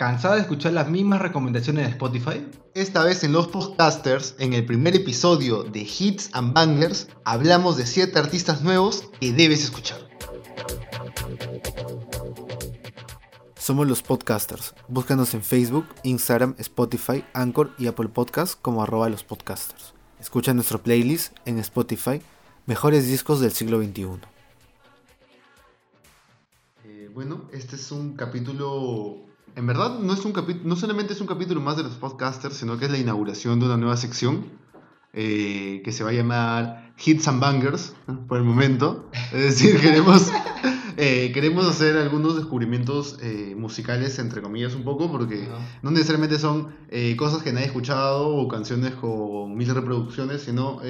¿Cansada de escuchar las mismas recomendaciones de Spotify? Esta vez en Los Podcasters, en el primer episodio de Hits and Bangers, hablamos de 7 artistas nuevos que debes escuchar. Somos los podcasters. Búscanos en Facebook, Instagram, Spotify, Anchor y Apple Podcasts como arroba los podcasters. Escucha nuestro playlist en Spotify, Mejores Discos del Siglo XXI. Eh, bueno, este es un capítulo en verdad no es un capítulo, no solamente es un capítulo más de los podcasters, sino que es la inauguración de una nueva sección eh, que se va a llamar Hits and Bangers por el momento. Es decir, queremos, eh, queremos hacer algunos descubrimientos eh, musicales, entre comillas, un poco, porque no, necesariamente son cosas que nadie ha escuchado o canciones con mil reproducciones, sino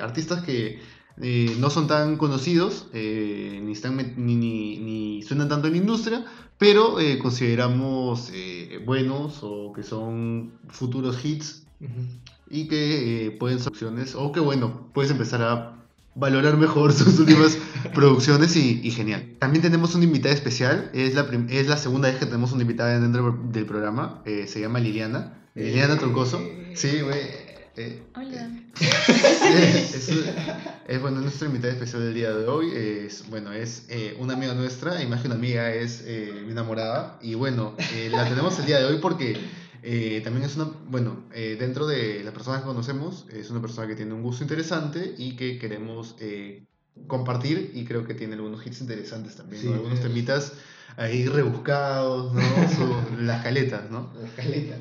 artistas que no son tan conocidos, ni, están, ni, ni, ni, suenan tanto en la industria, pero eh, consideramos eh, buenos o que son futuros hits y que eh, pueden ser opciones o que bueno, puedes empezar a valorar mejor sus últimas producciones y, genial. También tenemos una invitada especial, es la, es la segunda vez que tenemos una invitada dentro del programa, se llama Liliana, Liliana Troncoso. Sí, güey. Hola. es, bueno, nuestra invitada especial del día de hoy. Es, bueno, es eh, una amiga nuestra, y más que una amiga, es eh, mi enamorada. Y bueno, eh, la tenemos el día de hoy porque también es una, bueno, dentro de las personas que conocemos, es una persona que tiene un gusto interesante y que queremos compartir y creo que tiene algunos hits interesantes también, algunos temitas ahí rebuscados, ¿no? las caletas, ¿no? Las caletas.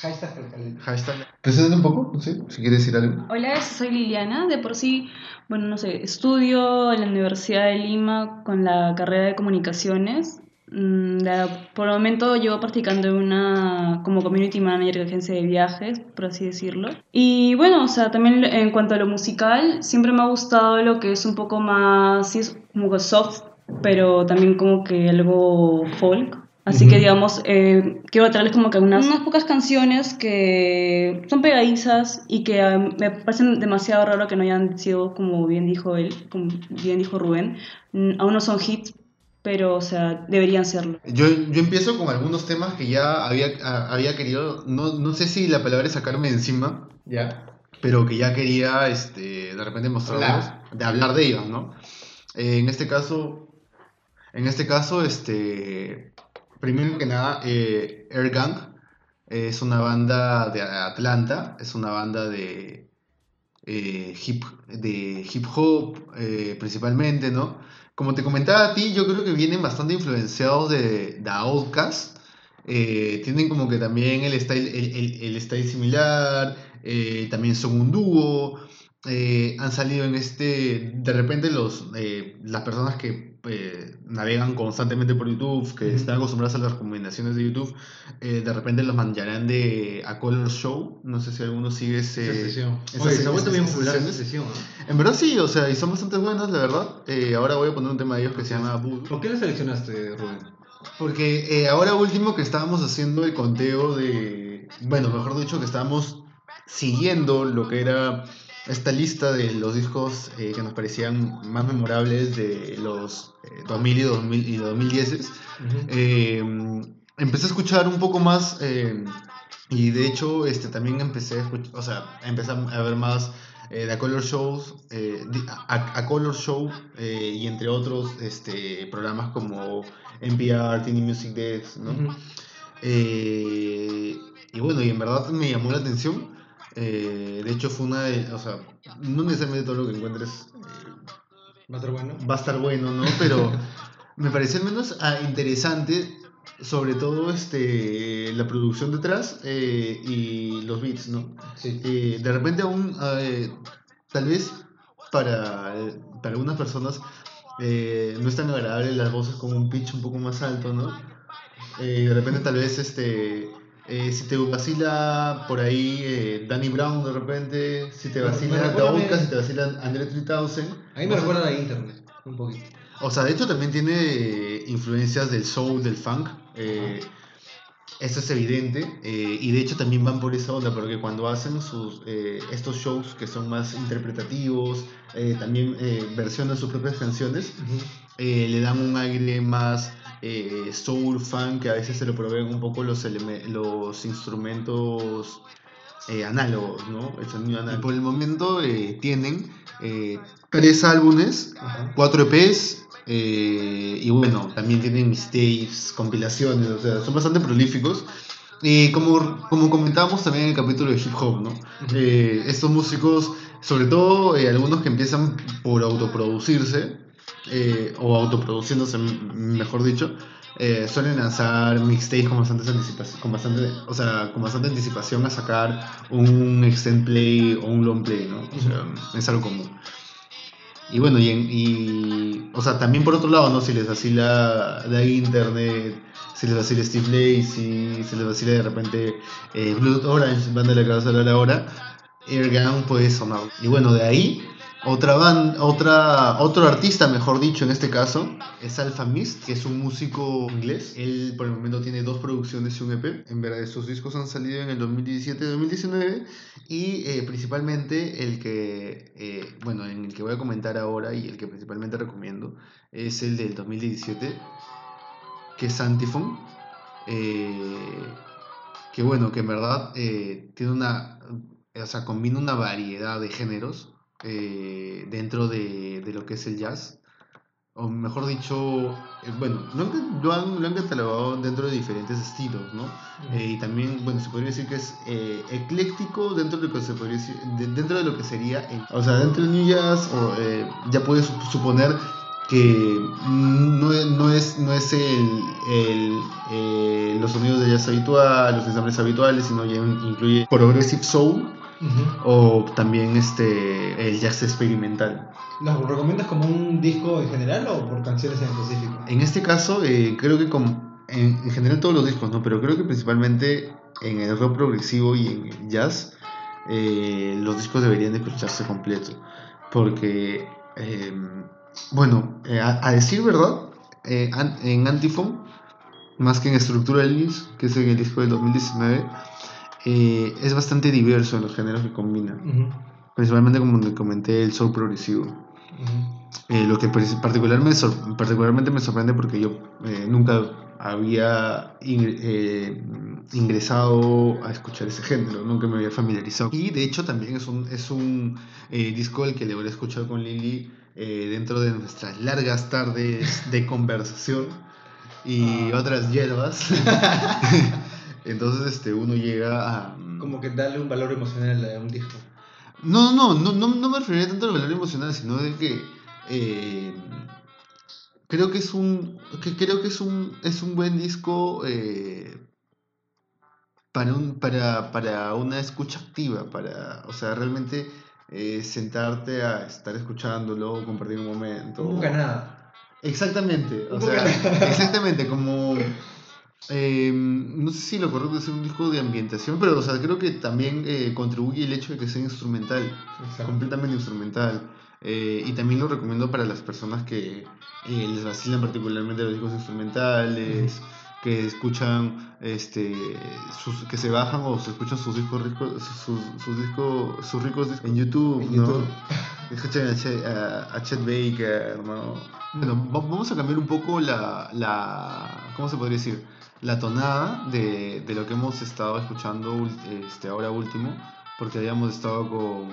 Hashtag Hashtag. un poco, no sé, si quieres decir algo. Hola, soy Liliana. De por sí, bueno, no sé, estudio en la Universidad de Lima con la carrera de comunicaciones. Mm, por el momento llevo practicando una como community manager de agencia de viajes, por así decirlo. Y bueno, o sea, también en cuanto a lo musical, siempre me ha gustado lo que es un poco más, sí, es como soft, pero también como que algo folk. Así que, digamos, eh, quiero traerles como que unas, unas pocas canciones que son pegadizas y que ah, me parecen demasiado raro que no hayan sido, como bien dijo él, como bien dijo Rubén, mm, aún no son hits, pero, o sea, deberían serlo. Yo, yo empiezo con algunos temas que ya había, había querido, no, no sé si la palabra es sacarme de encima, ya, pero que ya quería, este, de repente mostrarlos, de hablar de ellos, ¿no? Eh, en este caso, en este caso, este Primero que nada, eh, Air Gang es una banda de Atlanta, es una banda de, eh, hip, de hip hop eh, principalmente, ¿no? Como te comentaba a ti, yo creo que vienen bastante influenciados de, The Outcast. tienen como que también el style, el, el, style similar, también son un dúo. han salido en este, de repente los, las personas que eh, navegan constantemente por YouTube, que están acostumbrados a las recomendaciones de YouTube, eh, de repente los mandarán de A Color Show. No sé si alguno sigue ese, esa sesión. Esa, Oye, bien popular esa sesión. En verdad sí, o sea, y son bastante buenas, la verdad. Eh, ahora voy a poner un tema de ellos que se llama ¿Por qué la seleccionaste, Rubén? Porque ahora último que estábamos haciendo el conteo de. Bueno, mejor dicho, que estábamos siguiendo lo que era esta lista de los discos eh, que nos parecían más memorables de los 2000 eh, y, 2000 y 2010. Eh, empecé a escuchar un poco más y de hecho este, también empecé a escuchar, o sea, empecé a ver más de A Color Shows, a, Color Show y entre otros este, programas como NPR, Tiny Music Desk, ¿no? y bueno, y en verdad me llamó la atención eh, de hecho, fue una de. O sea, no necesariamente todo lo que encuentres. Eh, va a estar bueno. Va a estar bueno, ¿no? Pero me pareció al menos ah, interesante, sobre todo este, la producción detrás eh, y los beats, ¿no? Sí. de repente, aún. tal vez para, para algunas personas no es tan agradable las voces con un pitch un poco más alto, ¿no? de repente, tal vez este eh, si te vacila por ahí eh, Danny Brown de repente, si te vacila Daoka, si te vacila André 3000. A mí me recuerda a internet, un poquito. O sea, de hecho también tiene eh, influencias del soul, del funk. eso es evidente. y de hecho también van por esa onda, porque cuando hacen sus, estos shows que son más interpretativos, también versionan sus propias canciones. Eh, le dan un aire más eh, soul funk que a veces se lo proveen un poco los, los instrumentos eh, análogos, ¿no? El sonido análogo. Y por el momento eh, tienen eh, tres álbumes, Ajá. cuatro EPs eh, y bueno, también tienen mixtapes, compilaciones, o sea, son bastante prolíficos. Y como, como comentábamos también en el capítulo de hip hop, ¿no? Estos músicos, sobre todo algunos que empiezan por autoproducirse, eh, o autoproduciéndose, mejor dicho, eh, suelen lanzar mixtapes con bastante anticipación, con bastante, o sea, con bastante anticipación a sacar un extend play o un long play, ¿no? O sea, es algo común. Y bueno, y, en- y- o sea, también por otro lado, ¿no? Si les vacila la internet, si les vacila Steve Lacy, si les vacila de repente eh, Blood Orange, banda de la que vas a hablar ahora, Airgun puede sonar. Y bueno, de ahí, otra banda, otra, otro artista, mejor dicho, en este caso, es Alpha Mist, que es un músico inglés. Él por el momento tiene dos producciones y un EP. En verdad, sus discos han salido en el 2017-2019 y eh, principalmente el que, eh, bueno, en el que voy a comentar ahora y el que principalmente recomiendo es el del 2017, que es Antiphon. eh, que bueno, que en verdad eh, tiene una, o sea, combina una variedad de géneros eh, dentro de, de lo que es el jazz. O mejor dicho, eh, bueno, lo han, lo, han, lo han catalogado dentro de diferentes estilos, ¿no? Eh, y también, bueno, se podría decir que es eh, ecléctico dentro de lo que se podría decir, de- dentro de lo que sería, el- o sea, dentro del New Jazz, o, eh, ya puedes sup- suponer que no es, no es, no es el, el, eh, los sonidos de jazz habitual, los ensambles habituales, sino ya incluye progressive soul O también este, el jazz experimental. ¿Los recomiendas como un disco en general o por canciones en específico? En este caso, eh, creo que como, en, en general todos los discos, ¿no? Pero creo que principalmente en el rock progresivo y en el jazz, eh, los discos deberían de escucharse completo. Porque, eh, bueno, eh, a, a decir verdad, an- en Antiphon, más que en Structuralist, que es en el disco del 2019, eh, es bastante diverso en los géneros que combina. Principalmente, como te comenté, el soul progresivo. Eh, lo que particularmente, me sorprende porque yo eh, nunca había eh, ingresado a escuchar ese género, nunca me había familiarizado. Y de hecho también es un, es un disco el que le voy a escuchar con Lili dentro de nuestras largas tardes de conversación y Ah. otras hierbas. Entonces este, uno llega a... Como que darle un valor emocional a un disco. No, no, no, no, no me referiría tanto al valor emocional, sino de que eh, creo que es un que creo que es un es un buen disco eh, para un para, para una escucha activa, para o sea realmente eh, sentarte a estar escuchándolo, compartir un momento. Nunca nada. Exactamente, o Un sea, exactamente, como... eh, no sé si lo correcto es un disco de ambientación, pero o sea, creo que también eh, contribuye el hecho de que sea instrumental, Exacto. completamente instrumental. Eh, y también lo recomiendo para las personas que eh, les vacilan particularmente los discos instrumentales, que escuchan, este, sus, que se bajan o se escuchan sus discos ricos, sus, sus discos, sus ricos discos en YouTube, En ¿no? YouTube. Escuchan a a, Chet Baker, ¿no? Bueno, va- vamos a cambiar un poco la, la ¿cómo se podría decir? La tonada de, de lo que hemos estado escuchando este, ahora último, porque habíamos estado con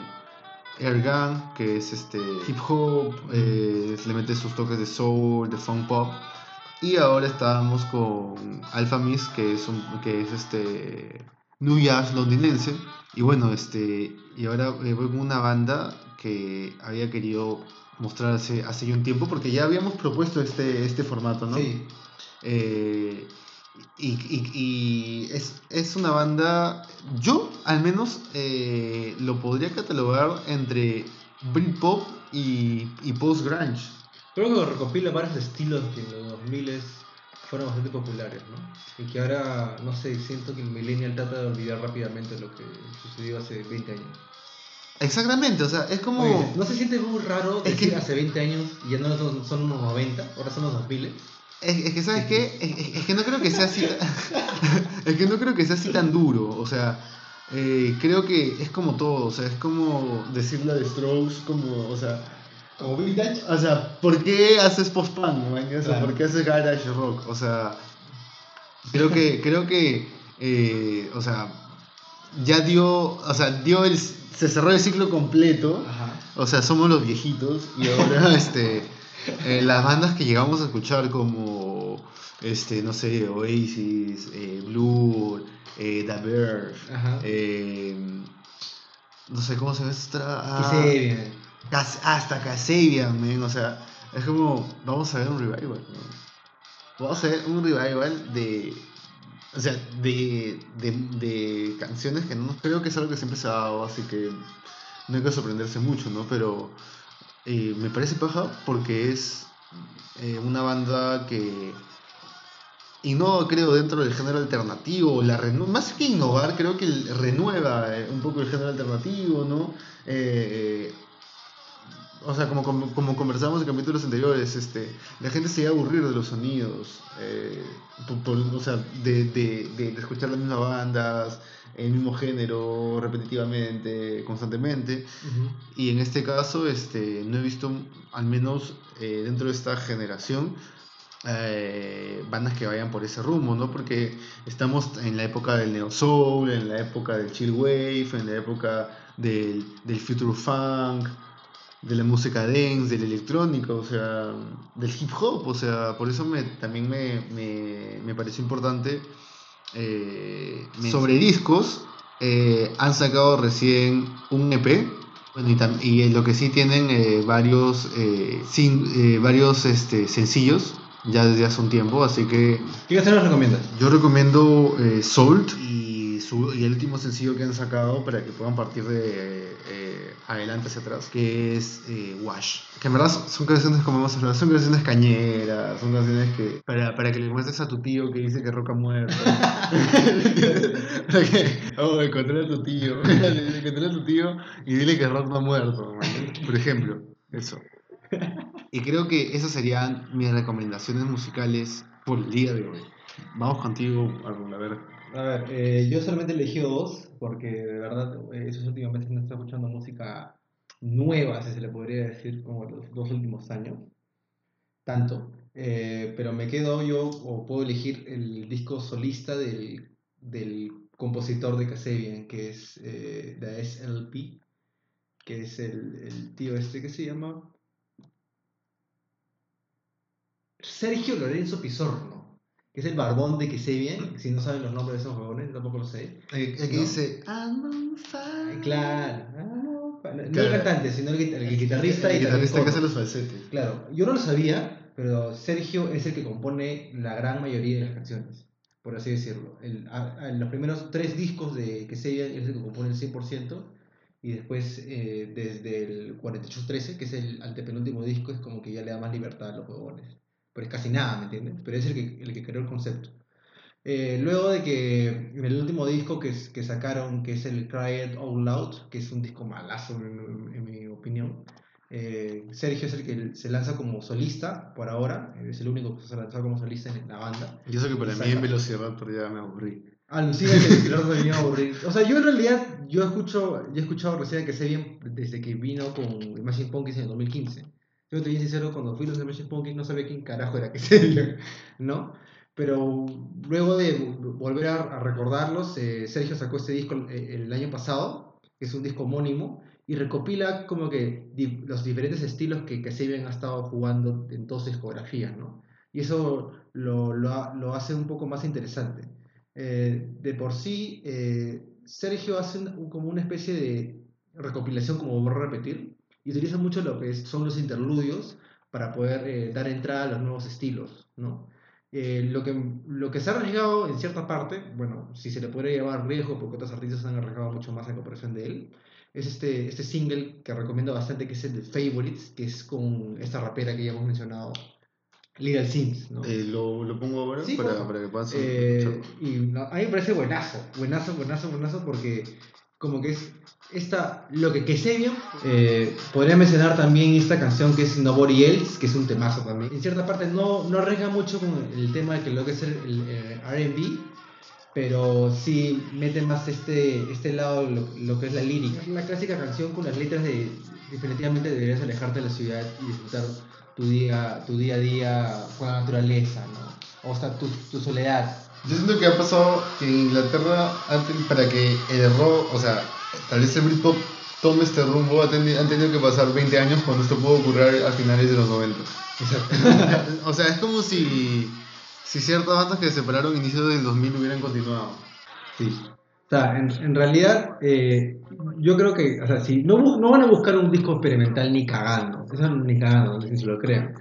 Airgun, que es este hip hop, eh, le mete sus toques de soul, de funk pop, y ahora estábamos con Alpha Miss, que es un, que es este New Jazz londinense, y bueno, este, y ahora eh, voy con una banda que había querido mostrar hace, un tiempo, porque ya habíamos propuesto este, este formato, ¿no? Sí. Eh, y y- y es, es una banda, yo al menos eh, lo podría catalogar entre Britpop y, y post-grunge. Creo que recopila varios estilos que en los 2000 fueron bastante populares, ¿no? Y que ahora, no sé, siento que el millennial trata de olvidar rápidamente lo que sucedió hace 20 años. Exactamente, o sea, es como... Oye, ¿No se siente muy raro Es decir que- hace 20 años y ya no son, son unos 90, ahora son los 2000? Es, es que, ¿sabes qué? Es, es- que no creo que sea así. es que no creo que sea así tan duro. O sea, eh, creo que es como todo. O sea, es como decir la de Strokes, como, o sea, Como vintage. O sea, ¿por qué haces post-punk? O sea. ¿por qué haces garage rock? O sea, creo que, creo que, eh, o sea, ya dio, o sea, dio el, se cerró el ciclo completo. Ajá. O sea, somos los viejitos y ahora, este, eh, las bandas que llegamos a escuchar como, este, no sé, Oasis, eh, Blur, eh, The Verve, eh, no sé cómo se llama esta. ah, Que se bien. Cas- hasta Kasabian, man, o sea, es como, vamos a ver un revival, ¿no? Vamos a ver un revival de, o sea, de, de, de canciones que no creo que es algo que siempre se ha dado, así que no hay que sorprenderse mucho, ¿no? Pero eh, me parece paja porque es eh, una banda que innova, creo, dentro del género alternativo, la más que innovar, creo que renueva eh, un poco el género alternativo, ¿no? Eh, o sea, como, como, como conversamos en capítulos anteriores, este, la gente se iba a aburrir de los sonidos, eh, por- por- o sea, de, de, de- de escuchar las mismas bandas, el mismo género, repetitivamente, constantemente. Y en este caso, este, no he visto, al menos eh, dentro de esta generación, eh, bandas que vayan por ese rumbo, ¿no? Porque estamos en la época del neo soul, en la época del chill wave, en la época del, del future funk, de la música dance, del electrónico, o sea, del hip hop, o sea, por eso me, también me, me, me pareció importante. eh, sobre discos, eh, han sacado recién un EP. Bueno, y, y lo que sí tienen eh, varios, eh, sin, eh, varios este, sencillos ya desde hace un tiempo, así que ¿Qué canción nos recomiendas? yo recomiendo eh, Salt y, su, y el último sencillo que han sacado para que puedan partir de eh, adelante hacia atrás, que es eh, Wash. Que en verdad son, son canciones, como hemos hablado, son canciones cañeras, son canciones que para, para que le muestres a tu tío que dice que roca muerto. para que, oh, encontré a tu tío, encontré a tu tío y dile que rock no ha muerto, man. por ejemplo, eso. Y creo que esas serían mis recomendaciones musicales por el día de hoy. Vamos contigo, Arnold, a ver. A ver, eh, yo solamente elegí dos porque de verdad eh, esos últimos meses no estoy escuchando música nueva, si se le podría decir, como los dos últimos años. Tanto. Eh, pero me quedo yo, o puedo elegir el disco solista del, del compositor de Kasabian, que es eh, The SLP, que es el, el tío este que se llama Sergio Lorenzo Pizorno, que es el barbón de Kasabian. Si no saben los nombres de esos yo tampoco lo sé. El, el que No. dice, I'm on fire. Claro. Ah, no, no el cantante, sino el, el guitarrista El y también guitarrista que coro. hace los falsetes. Claro, yo no lo sabía, pero Sergio es el que compone la gran mayoría de las canciones, por así decirlo. El- a- en los primeros tres discos de que se es el que compone el 100%, y después eh, desde el 4813, que es el antepenúltimo disco, es como que ya le da más libertad a los huevones. Pero es casi nada, ¿me entiendes? Pero es el que, el que creó el concepto. Eh, luego de que en el último disco que, que sacaron, que es el Cry It Out Loud, que es un disco malazo en, en mi opinión, eh, Sergio es el que se lanza como solista por ahora, es el único que se ha lanzado como solista en la banda. Yo sé que para Exacto. mí en Velociraptor ya me aburrí. Alucina que el me vino a aburrir. O sea, yo en realidad, yo escucho, yo he escuchado recién que sé bien desde que vino con Imagine Pumpkins en el 2015. Yo te bien sincero, cuando fui a los Imagine Pumpkins no sabía quién carajo era que ¿no? Pero luego de vo- volver a, recordarlos, eh, Sergio sacó este disco el, el año pasado, que es un disco homónimo, y recopila como que los diferentes estilos que, que Sabian ha estado jugando en toda su discografía, ¿no? Y eso lo, lo, lo hace un poco más interesante. Eh, de por sí, eh, Sergio hace un- como una especie de recopilación, como voy a repetir, y utiliza mucho lo que son los interludios para poder eh, dar entrada a los nuevos estilos, ¿no? Eh, lo, que, lo que se ha arriesgado en cierta parte, bueno, si se le podría llevar riesgo, porque otros artistas han arriesgado mucho más en comparación de él, es este, este single que recomiendo bastante, que es el de Favorites, que es con esta rapera que ya hemos mencionado, Little Sims, ¿no? Eh, lo, lo pongo ahora Sí, para, para que puedan Eh, y no, a mí me parece buenazo, buenazo, buenazo, buenazo, porque como que es esta, lo que, que sé bien, eh, podría mencionar también esta canción que es Nobody Else, que es un temazo también. En cierta parte no, no arriesga mucho con el tema de que lo que es el, eh, R&B, pero sí mete más este, este lado, lo, lo que es la lírica. Es una clásica canción con las letras de definitivamente deberías alejarte de la ciudad y disfrutar tu día, tu día a día con la naturaleza, ¿no? O sea, tu, tu soledad. Yo siento que ha pasado que en Inglaterra, antes, para que el rock, o sea, tal vez el Britpop tome este rumbo, ha teni- han tenido que pasar 20 años cuando esto pudo ocurrir a finales de los 90. Exacto. o sea, es como si, si ciertas bandas que se separaron a inicios del 2000 hubieran continuado. Sí. O sea, en, en realidad, eh, yo creo que, o sea, si no, no van a buscar un disco experimental ni cagando, eso ni cagando, no sé si se lo crean.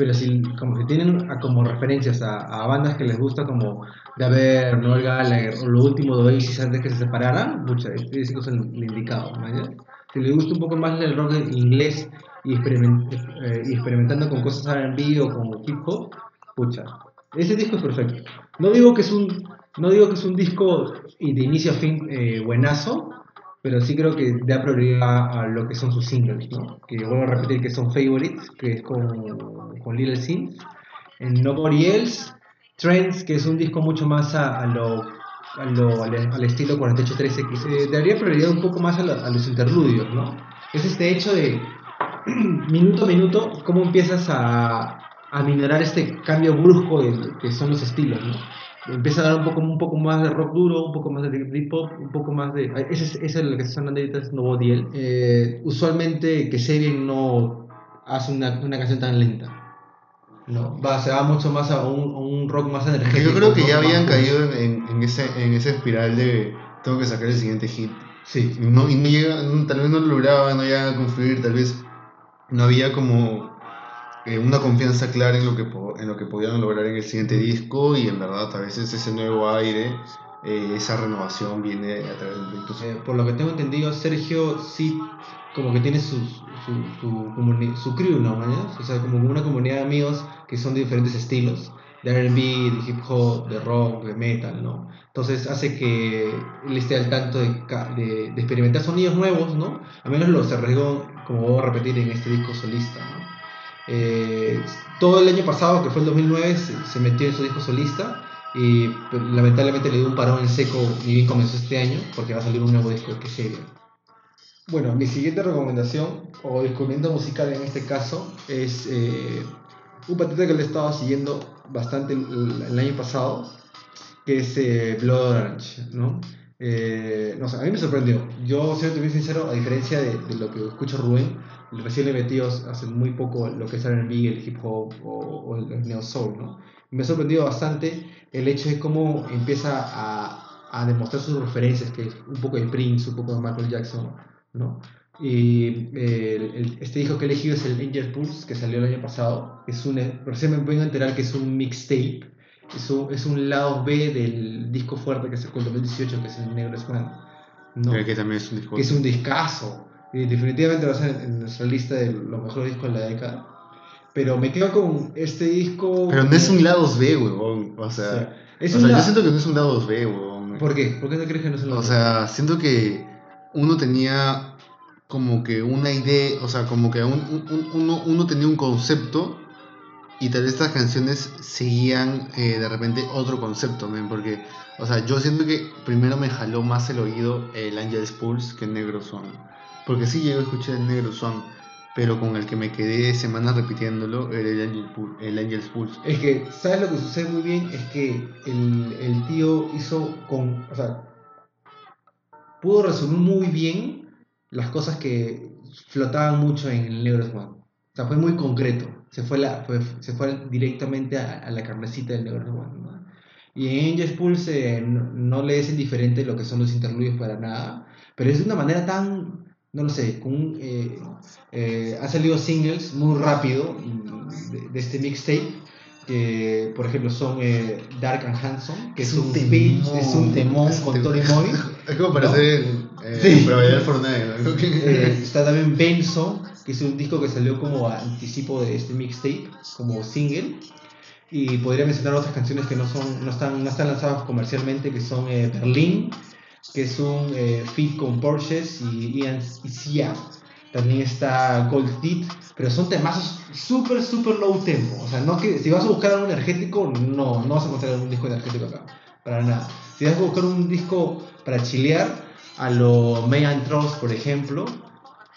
Pero si como que tienen a- como referencias a, a bandas que les gusta como de haber Noel Gallagher o lo último de Oasis antes que se separaran, mucha, disco es el, el indicado, ¿no? Si les gusta un poco más el rock inglés y, experimen- eh, experimentando con cosas R&B o con hip hop, pucha, ese disco es perfecto. No digo que es un, no digo que es un disco y de inicio a fin eh, buenazo, pero sí creo que da prioridad a lo que son sus singles, ¿no? Que vuelvo a repetir que son Favorites, que es con, con Little Sims, en Nobody Else, Trends, que es un disco mucho más a, a lo, a lo- al, al estilo 4813, que se daría prioridad un poco más a, la- a los interludios, ¿no? Es este hecho de minuto a minuto, cómo empiezas a, a minorar este cambio brusco de, que son los estilos, ¿no? Empieza a dar un poco, un poco más de rock duro, un poco más de hip hop, un poco más de... Ese es, ese es lo que se sonando ahorita, es Diel. Eh, usualmente que no hace una, una canción tan lenta. No, va, se va mucho más a un, a un rock más energético. Yo creo que ya habían caído en, en ese, en esa espiral de tengo que sacar el siguiente hit. Sí, no, y no llega, no- tal vez no lo lograban, no llegaban a confluir, tal vez no había como eh, una confianza clara en lo, que en lo que podían lograr en el siguiente disco y en verdad a veces ese nuevo aire, eh, esa renovación viene a través del proyecto. Eh, por lo que tengo entendido, Sergio sí como que tiene su, su, comuni- su crew, ¿no? mañas? O sea, como una comunidad de amigos que son de diferentes estilos, de R&B, de hip hop, de rock, de metal, ¿no? Entonces hace que él esté al tanto de, de, de experimentar sonidos nuevos, ¿no? Al menos los arriesgó, como voy a repetir, en este disco solista, ¿no? Eh, todo el año pasado, que fue el 2009, se, se metió en su disco solista y pues, lamentablemente le dio un parón en seco y bien comenzó este año porque va a salir un nuevo disco que serio. Bueno, mi siguiente recomendación o descubrimiento musical en este caso es eh, un patente que le he estado siguiendo bastante el, el año pasado, que es eh, Blood Orange, ¿no? Eh, no sé, a mí me sorprendió. Yo, siendo bien sincero, a diferencia de, de lo que escucha Rubén, recién le metí hace muy poco lo que es el R&B, el hip hop o, o el neo soul, ¿no? Me ha sorprendido bastante el hecho de cómo empieza a, a demostrar sus referencias, que es un poco de Prince, un poco de Michael Jackson, ¿no? Y eh, el- el- este disco que he elegido es el Angel Pulse, que salió el año pasado. Es un, recién me vengo a enterar que es un mixtape. Es un, es un lado B del disco fuerte que sacó en 2018, que es el Negro Swan. ¿no? Eh, que también es un disco. que es un discazo. Y definitivamente va a ser en nuestra lista de los mejores discos de la década. Pero me quedo con este disco. Pero no es un lados B, huevón. O sea, O sea, es o un sea, yo la- siento que no es un lados B, huevón. ¿Por qué? ¿Por qué no crees que no es un O lado sea, siento que uno tenía como que una idea, o sea, como que un- un- un- uno, uno tenía un concepto y tal vez estas canciones seguían eh, de repente otro concepto, men, porque, o sea, yo siento que primero me jaló más el oído el Angel's Pulse que el Negro Swan. Porque sí llego a escuchar el Negro Swan, pero con el que me quedé semanas repitiéndolo era el, Angel el Angel's Pulse. Es que, ¿sabes lo que sucede muy bien? Es que el, el tío hizo con. O sea, pudo resumir muy bien las cosas que flotaban mucho en el Negro Swan. O sea, fue muy concreto. Se fue, la, fue- se fue directamente a, a la carnecita del Negro Swan. ¿no? Y en Angels Pulse eh, no, no le es indiferente lo que son los interludios para nada, pero es de una manera tan. No lo sé, con un, eh, eh, ha salido singles muy rápido de, de este mixtape que por ejemplo son eh, Dark and Handsome que es, Es un un temón. beat, es un temón con temón. Tony Moy Es como para ¿No? hacer eh, Sí. para bailar Fortnite, ¿no? Eh, está también Benzo que es un disco que salió como anticipo de este mixtape como single y podría mencionar otras canciones que no son no están no están lanzadas comercialmente que son eh, Berlín que es un eh, feat con Porsches y Ian y Sia también está Gold Teeth pero son temazos súper súper low tempo o sea no que si vas a buscar algo energético no no vas a encontrar un disco energético acá para nada Si vas a buscar un disco para chilear, a lo May and Trust, por ejemplo,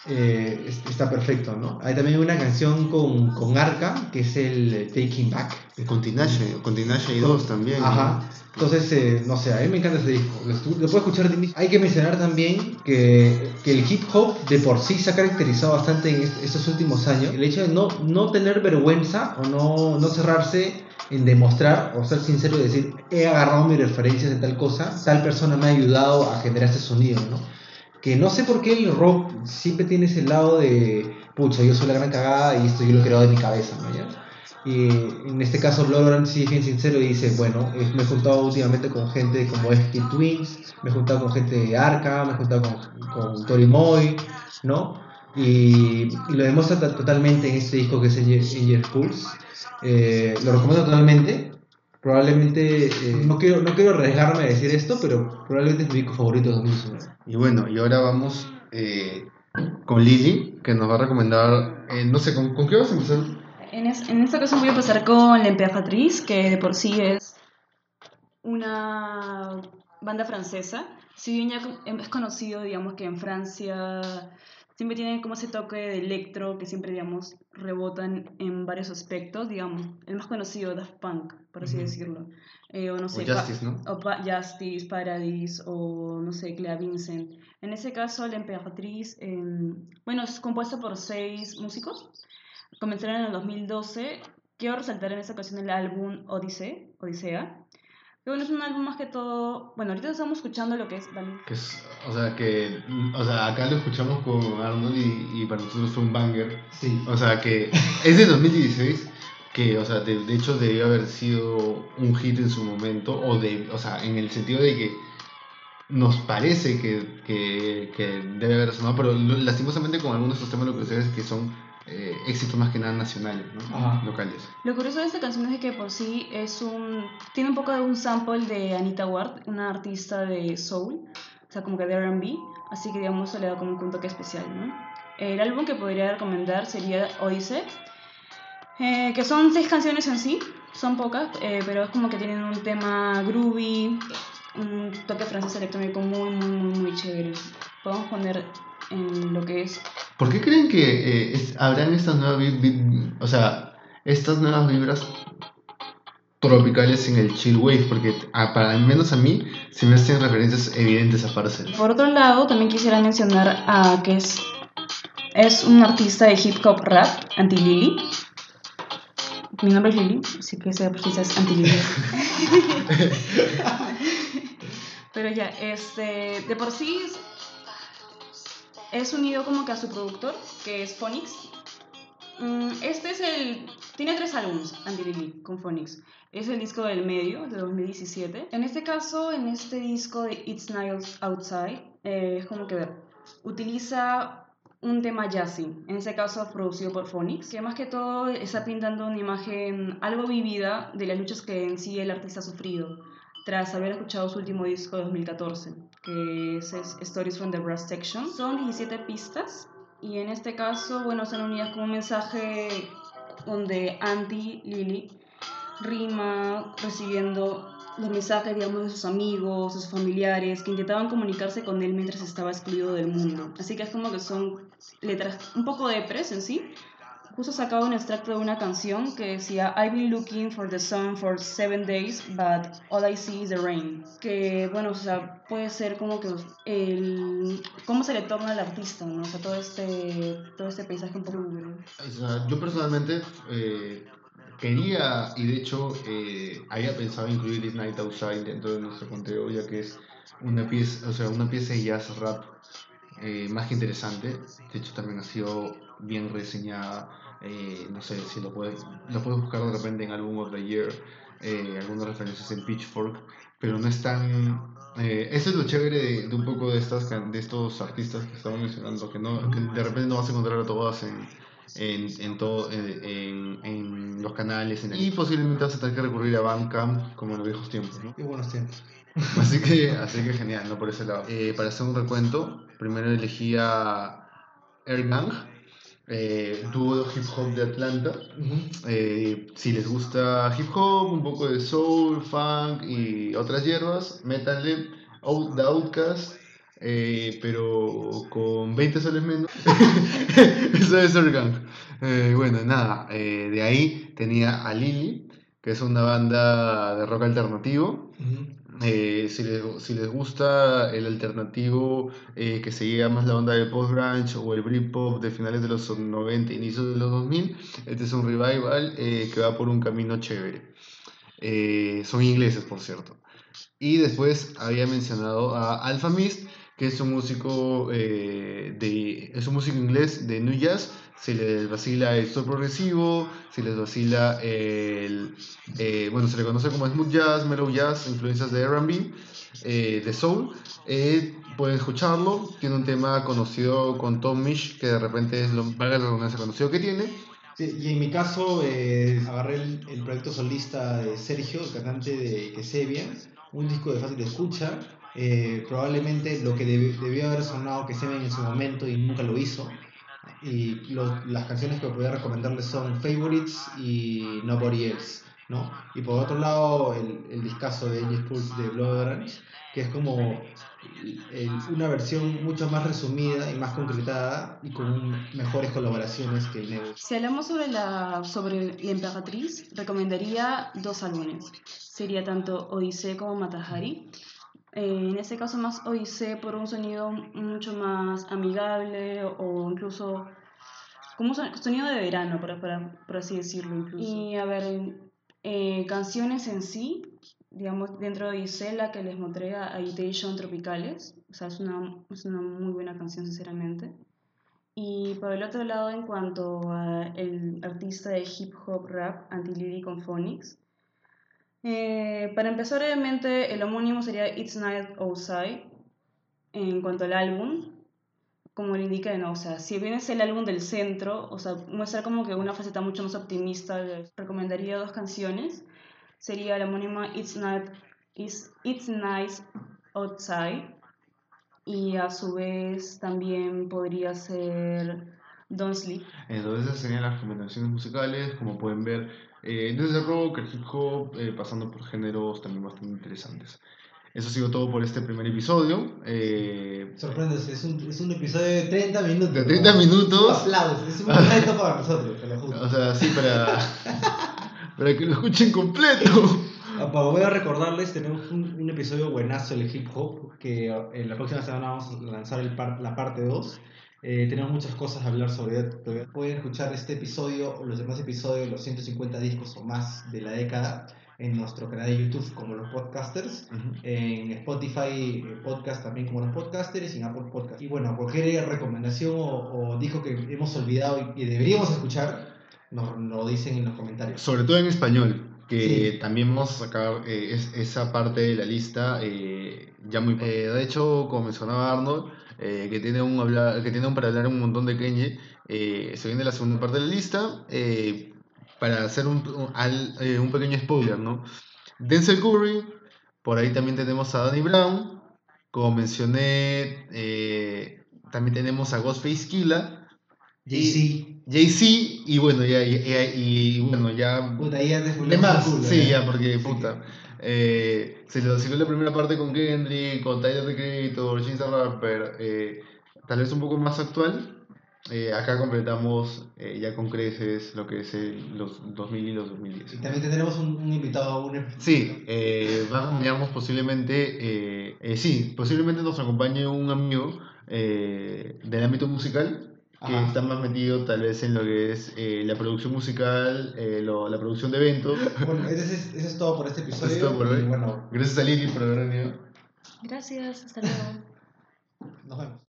eh, es- está perfecto, ¿no? Hay también una canción con, con Arca, que es el Taking Back. Y con Tinashe, con Tinashe y dos también. ¿no? Entonces, eh, no sé, a mí me encanta ese disco. Lo, puedo escuchar de. Hay que mencionar también que, que el hip hop de por sí se ha caracterizado bastante en est- estos últimos años. El hecho de no, no tener vergüenza o no, no cerrarse en demostrar o ser sincero y decir, he agarrado mis referencias de tal cosa, tal persona me ha ayudado a generar este sonido, ¿no? Que no sé por qué el rock siempre tiene ese lado de, pucha, yo soy la gran cagada y esto yo lo he creado de mi cabeza, ¿no? ¿Ya? Y en este caso, Bloodhound sí es bien sincero y dice: Bueno, eh, me he juntado últimamente con gente como FP Twins, me he juntado con gente de Arca, me he juntado con, con Tori Moy, ¿no? Y, lo demuestra to- totalmente en este disco que es Angel, Pulse. Eh, lo recomiendo totalmente. Probablemente, eh, no, quiero, no quiero arriesgarme a decir esto, pero probablemente es mi disco favorito de 2019. Y bueno, y ahora vamos eh, con Lili, que nos va a recomendar. no sé, ¿con, con qué vas a empezar? En, es- en esta ocasión voy a empezar con La Emperatriz, que de por sí es una banda francesa. Si bien ya con- es conocido, digamos, que en Francia siempre tienen como ese toque de electro que siempre, digamos, rebotan en varios aspectos, digamos. El más conocido, Daft Punk, por así Ujú. decirlo. Eh, o no O sé, Pa- Justice, ¿no? o Pa- Justice, Paradise o no sé, Clea Vincent. En ese caso, La Emperatriz, em, bueno, es compuesta por seis músicos. Comenzaron en el 2012. Quiero resaltar en esta ocasión el álbum Odyssey, Odisea. Que bueno, es un álbum más que todo. Bueno, ahorita estamos escuchando lo que es. Dale. Que es, o sea, que. O sea, acá lo escuchamos con Arnold y, y para nosotros fue un banger. Sí. O sea, que es de 2016. Que, o sea, de, de hecho debió haber sido un hit en su momento. O, de, o sea, en el sentido de que nos parece que, que, que debe haber sonado, pero lastimosamente con algunos de estos temas lo que sucede es que son eh, éxitos más que nada nacionales, ¿no? Ajá. locales. Lo curioso de esta canción es que por sí es un. Tiene un poco de un sample de Anita Ward, una artista de soul, o sea, como que de RB. Así que, digamos, eso le da como un toque especial, ¿no? El álbum que podría recomendar sería Odyssey, eh, que son seis canciones en sí, son pocas, eh, pero es como que tienen un tema groovy, un toque francés electrónico muy, muy, muy, muy chévere. Podemos poner en lo que es ¿Por qué creen que eh, es- habrán estas nuevas, o sea, estas nuevas vibras tropicales en el chill wave? Porque a- para al menos a mí se me hacen referencias evidentes a Parcel. Por otro lado, también quisiera mencionar a que es, es un artista de hip hop rap, Anti-Lily. Mi nombre es Lily, así que ese artista es Anti-Lily. Pero ya, este, de por sí es, unido como que a su productor, que es Phonix. Mm, Este es el. Tiene tres álbumes, Andy con Phonix. Es el disco del medio, de 2017. En este caso, en este disco de It's Night Outside, eh, es como que utiliza un tema jazzy, en este caso producido por Phonix, que más que todo está pintando una imagen algo vivida de las luchas que en sí el artista ha sufrido tras haber escuchado su último disco de 2014, que es, es Stories from the Brass Section. Son 17 pistas y en este caso, bueno, están unidas con un mensaje donde Andy, Lily, rima recibiendo los mensajes, digamos, de sus amigos, sus familiares, que intentaban comunicarse con él mientras estaba excluido del mundo. Así que es como que son letras un poco depres en sí, justo sacado un extracto de una canción que decía I've been looking for the sun for seven days, but all I see is the rain. Que bueno, o sea, puede ser como que el cómo se le torna al artista, ¿no? O sea, todo este todo este paisaje un poco lúgubre. O sea, yo personalmente eh, quería, y de hecho eh, había pensado incluir This Night Outside dentro de nuestro conteo, ya que es una pieza, o sea, una pieza de jazz rap eh, más que interesante. De hecho, también ha sido bien reseñada. Eh, no sé si lo puedes, lo puedes buscar de repente en Album of the Year, eh, algunas referencias en Pitchfork, pero no es tan. eh, eso es lo chévere de, de un poco de, estas, can- de estos artistas que estamos mencionando, que, no, que de repente no vas a encontrar a todas en, en, en, todo, en, en- en los canales. en el- y posiblemente vas a tener que recurrir a Bandcamp como en los viejos tiempos. ¿no? Qué buenos tiempos. Así que, así que genial, ¿no? Por ese lado. Eh, para hacer un recuento, primero elegí a Air Gang, eh, dúo de hip hop de Atlanta. Eh, si les gusta hip hop, un poco de soul, funk y otras hierbas, métanle Out, The Outcast, eh, pero con 20 soles menos. Eso es Organ. Eh, bueno, nada, eh, de ahí tenía a Lily, que es una banda de rock alternativo. Eh, si, les, si les gusta el alternativo eh, que seguía más la onda del post-grunge o el Britpop de finales de los 90, inicios de los 2000, este es un revival eh, que va por un camino chévere. Eh, son ingleses, por cierto. Y después había mencionado a Alpha Mist, que es un músico eh, de es un músico inglés de New Jazz. Se les vacila el soul progresivo, se les vacila el eh, bueno, se le conoce como smooth jazz, mellow jazz, influencias de R&B, eh, de soul. Eh, pueden escucharlo. Tiene un tema conocido con Tom Misch, que de repente es lo valga la conocido que tiene. Sí, y en mi caso eh, agarré el, el proyecto solista de Sergio, el cantante de Kesevia, un disco de fácil escucha, eh, probablemente lo que deb- debió haber sonado Kesevia en su momento y nunca lo hizo. Y lo- las canciones que podría recomendarles son Favorites y Nobody Else. ¿No? Y por otro lado, el, el discazo de Aegis Pulse de Blood Orange, que es como el- una versión mucho más resumida y más concretada y con un- mejores colaboraciones que Inevo. Si hablamos sobre la, sobre la emperatriz, recomendaría dos álbumes. Sería tanto Odisea como Matahari. Eh, en este caso más Odisea por un sonido mucho más amigable o incluso como un son- sonido de verano, por, por- por así decirlo. Incluso. Y a ver, eh, canciones en sí, digamos, dentro de Odisea, la que les mostré, Agitation Tropicales, o sea, es una, es una muy buena canción, sinceramente. Y por el otro lado, en cuanto al artista de hip hop rap, Anti-Lily con Phonics, eh, para empezar, obviamente, el homónimo sería It's Night Outside. En cuanto al álbum, como le indica, no, o sea, si bien es el álbum del centro, o sea, muestra como que una faceta mucho más optimista, les recomendaría dos canciones. Sería la homónima It's Night, It's, It's Nice Outside y a su vez también podría ser Don't Sleep. Entonces esas serían las recomendaciones musicales, como pueden ver, eh, desde rock, el hip hop, eh, pasando por géneros también bastante interesantes. Eso ha sido todo por este primer episodio. eh, Sorprende, es un, es un episodio de 30 minutos. De 30 ¿no? minutos. Aplausos, es un reto para nosotros, te lo juro. o sea, sí, para, para que lo escuchen completo. Ah, Voy a recordarles, tenemos un, un episodio buenazo del hip hop, que eh, en la próxima semana vamos a lanzar el par- la parte 2. Eh, tenemos muchas cosas a hablar sobre. Pueden escuchar este episodio o los demás episodios, los 150 discos o más de la década, en nuestro canal de YouTube como los podcasters, en Spotify eh, podcast también como los podcasters y en Apple Podcast. Y bueno, cualquier recomendación o, o disco que hemos olvidado y, y deberíamos escuchar, nos lo dicen en los comentarios. Sobre todo en español, que Sí. también vamos a sacar eh, es- esa parte de la lista eh, ya muy eh, De hecho, como mencionaba Arnold, eh, que, tiene un hablar, que tiene un para hablar un montón de Kenji, eh, se viene la segunda parte de la lista. Para hacer un, un, al- eh, un pequeño spoiler, ¿no? Denzel Curry, por ahí también tenemos a Danny Brown, como mencioné, eh, también tenemos a Ghostface Killa, Jay-Z. Jay-Z, y bueno, ya, y, y- y bueno, ya Puta, ya te de spoileamos más, el culo, sí, ya. ya, porque Sí, puta. Eh, se le vaciló la primera parte con Kendrick, con Tyler the Creator, the Rapper, eh, tal vez un poco más actual. Eh, acá completamos eh, ya con creces lo que es el- los 2000 y los Y 2010. también tendremos un, un invitado, un Sí, eh, va a acompañarnos posiblemente, eh, eh, sí, posiblemente nos acompañe un amigo eh, del ámbito musical que Ajá. está más metido tal vez en lo que es eh, la producción musical, eh, lo- la producción de eventos. Bueno, ese es, eso es todo por este episodio. Eso es todo por y hoy. bueno, Gracias a Lili por haber venido. Gracias, hasta luego.